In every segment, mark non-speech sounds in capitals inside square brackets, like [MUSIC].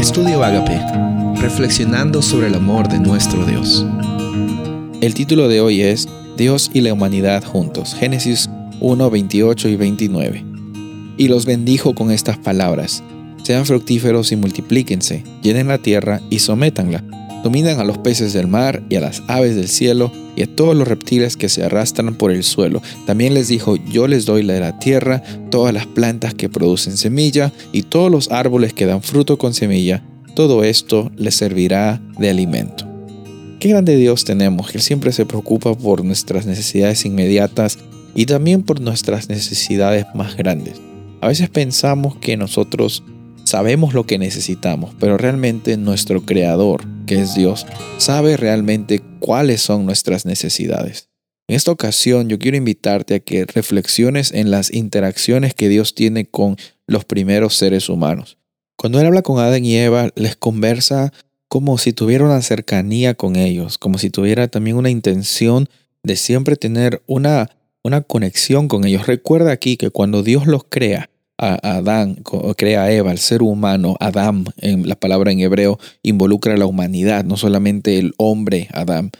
Estudio Agape, reflexionando sobre el amor de nuestro Dios. El título de hoy es Dios y la humanidad juntos, Génesis 1, 28 y 29. Y los bendijo con estas palabras, sean fructíferos y multiplíquense, llenen la tierra y sométanla, dominan a los peces del mar y a las aves del cielo y a todos los reptiles que se arrastran por el suelo. También les dijo, yo les doy la de la tierra, todas las plantas que producen semilla y todos los árboles que dan fruto con semilla, todo esto les servirá de alimento. Qué grande Dios tenemos, que siempre se preocupa por nuestras necesidades inmediatas y también por nuestras necesidades más grandes. A veces pensamos que nosotros sabemos lo que necesitamos, pero realmente nuestro Creador, que es Dios, sabe realmente cuáles son nuestras necesidades. En esta ocasión yo quiero invitarte a que reflexiones en las interacciones que Dios tiene con los primeros seres humanos. Cuando Él habla con Adán y Eva, les conversa como si tuviera una cercanía con ellos, como si tuviera también una intención de siempre tener una, una conexión con ellos. Recuerda aquí que cuando Dios los crea, a Adán, crea a Eva, el ser humano, Adán, en la palabra en hebreo, involucra a la humanidad, no solamente el hombre Adán.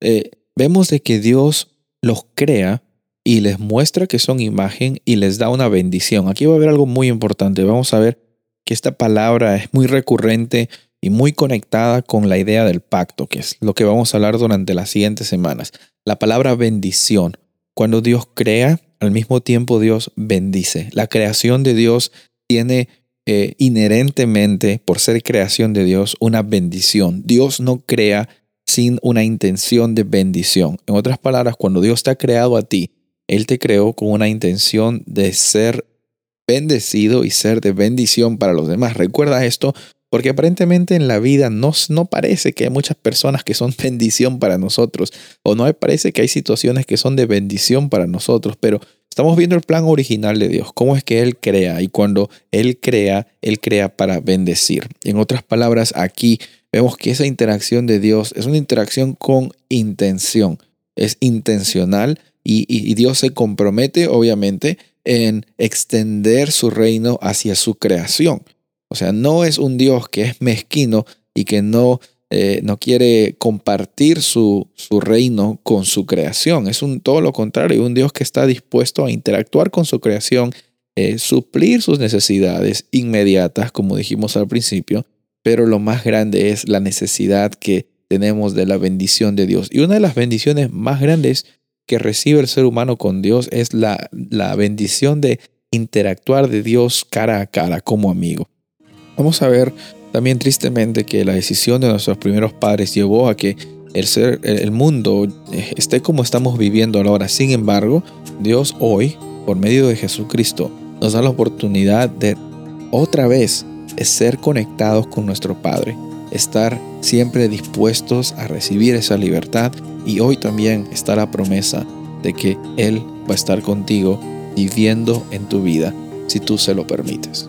Eh, vemos de que Dios los crea y les muestra que son imagen y les da una bendición. Aquí va a haber algo muy importante. Vamos a ver que esta palabra es muy recurrente y muy conectada con la idea del pacto, que es lo que vamos a hablar durante las siguientes semanas. La palabra bendición. Cuando Dios crea, al mismo tiempo Dios bendice. La creación de Dios tiene eh, inherentemente, por ser creación de Dios, una bendición. Dios no crea sin una intención de bendición. En otras palabras, cuando Dios te ha creado a ti, Él te creó con una intención de ser bendecido y ser de bendición para los demás. Recuerda esto porque aparentemente en la vida no, no parece que hay muchas personas que son [LAUGHS] bendición para nosotros, o no parece que hay situaciones que son de bendición para nosotros, pero estamos viendo el plan original de Dios, cómo es que Él crea, y cuando Él crea, Él crea para bendecir. En otras palabras, aquí vemos que esa interacción de Dios es una interacción con intención, es intencional y, y Dios se compromete, obviamente, en extender su reino hacia su creación. O sea, no es un Dios que es mezquino y que no, eh, no quiere compartir su, su, reino con su creación. Es un todo lo contrario, un Dios que está dispuesto a interactuar con su creación, eh, suplir sus necesidades inmediatas, como dijimos al principio, pero lo más grande es la necesidad que tenemos de la bendición de Dios. Y una de las bendiciones más grandes que recibe el ser humano con Dios es la, la bendición de interactuar de Dios cara a cara como amigo. Vamos a ver también tristemente que la decisión de nuestros primeros padres llevó a que el, ser, el mundo eh, esté como estamos viviendo ahora. Sin embargo, Dios hoy, por medio de Jesucristo, nos da la oportunidad de otra vez ser conectados con nuestro Padre, estar siempre dispuestos a recibir esa libertad y hoy también está la promesa de que Él va a estar contigo viviendo en tu vida si tú se lo permites.